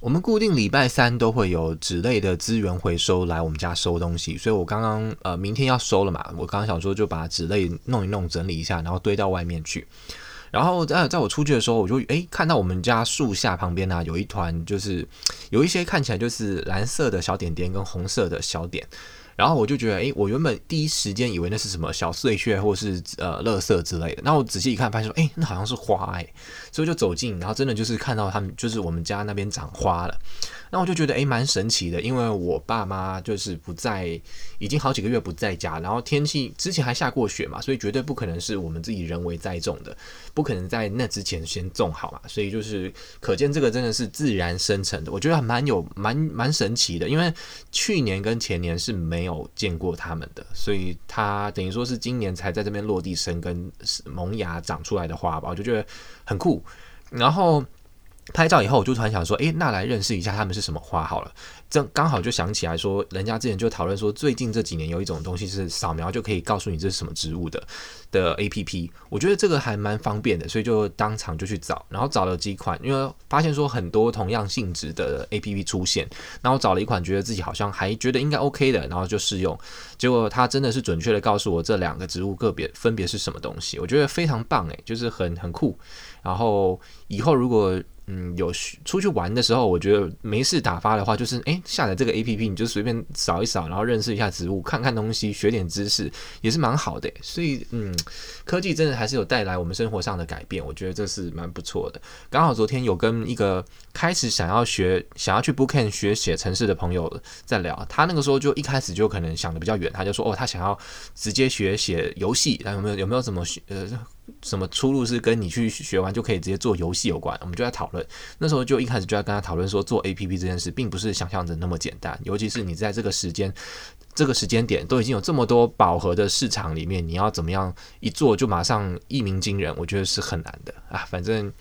我们固定礼拜三都会有纸类的资源回收来我们家收东西，所以我刚刚呃明天要收了嘛，我刚刚想说就把纸类弄一弄整理一下，然后堆到外面去。然后在在我出去的时候，我就诶看到我们家树下旁边呢、有一团，就是有一些看起来就是蓝色的小点点跟红色的小点。然后我就觉得，哎，我原本第一时间以为那是什么小碎屑或是呃垃圾之类的。那我仔细一看，发现说，哎，那好像是花诶。所以就走近，然后真的就是看到他们，就是我们家那边长花了。那我就觉得，诶，蛮神奇的，因为我爸妈就是不在，已经好几个月不在家。然后天气之前还下过雪嘛，所以绝对不可能是我们自己人为栽种的，不可能在那之前先种好嘛。所以就是可见这个真的是自然生成的，我觉得还蛮有蛮蛮神奇的，因为去年跟前年是没有。见过他们的，所以他等于说是今年才在这边落地生根、萌芽、长出来的花吧，我就觉得很酷。然后。拍照以后，我就突然想说，诶，那来认识一下他们是什么花好了。这刚好就想起来说，人家之前就讨论说，最近这几年有一种东西是扫描就可以告诉你这是什么植物的的 APP。我觉得这个还蛮方便的，所以就当场就去找，然后找了几款，因为发现说很多同样性质的 APP 出现，然后找了一款觉得自己好像还觉得应该 OK 的，然后就试用，结果它真的是准确的告诉我这两个植物个别分别是什么东西，我觉得非常棒诶，就是很很酷。然后以后如果嗯，有出去玩的时候，我觉得没事打发的话，就是诶，下载这个 APP，你就随便扫一扫，然后认识一下植物，看看东西，学点知识，也是蛮好的。所以，嗯，科技真的还是有带来我们生活上的改变，我觉得这是蛮不错的。刚好昨天有跟一个开始想要学、想要去 Bootcamp 学写程式的朋友在聊，他那个时候就一开始就可能想的比较远，他就说哦，他想要直接学写游戏，有没有有没有什么学呃？什么出路是跟你去学完就可以直接做游戏有关？我们就在讨论。那时候就一开始就在跟他讨论说，做 APP 这件事并不是想象的那么简单。尤其是你在这个时间、这个时间点都已经有这么多饱和的市场里面，你要怎么样一做就马上一鸣惊人？我觉得是很难的啊。反正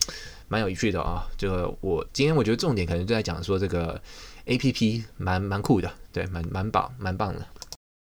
蛮有趣的啊。就我今天我觉得重点可能就在讲说这个 APP 蛮蛮酷的，对，蛮蛮棒蛮棒的。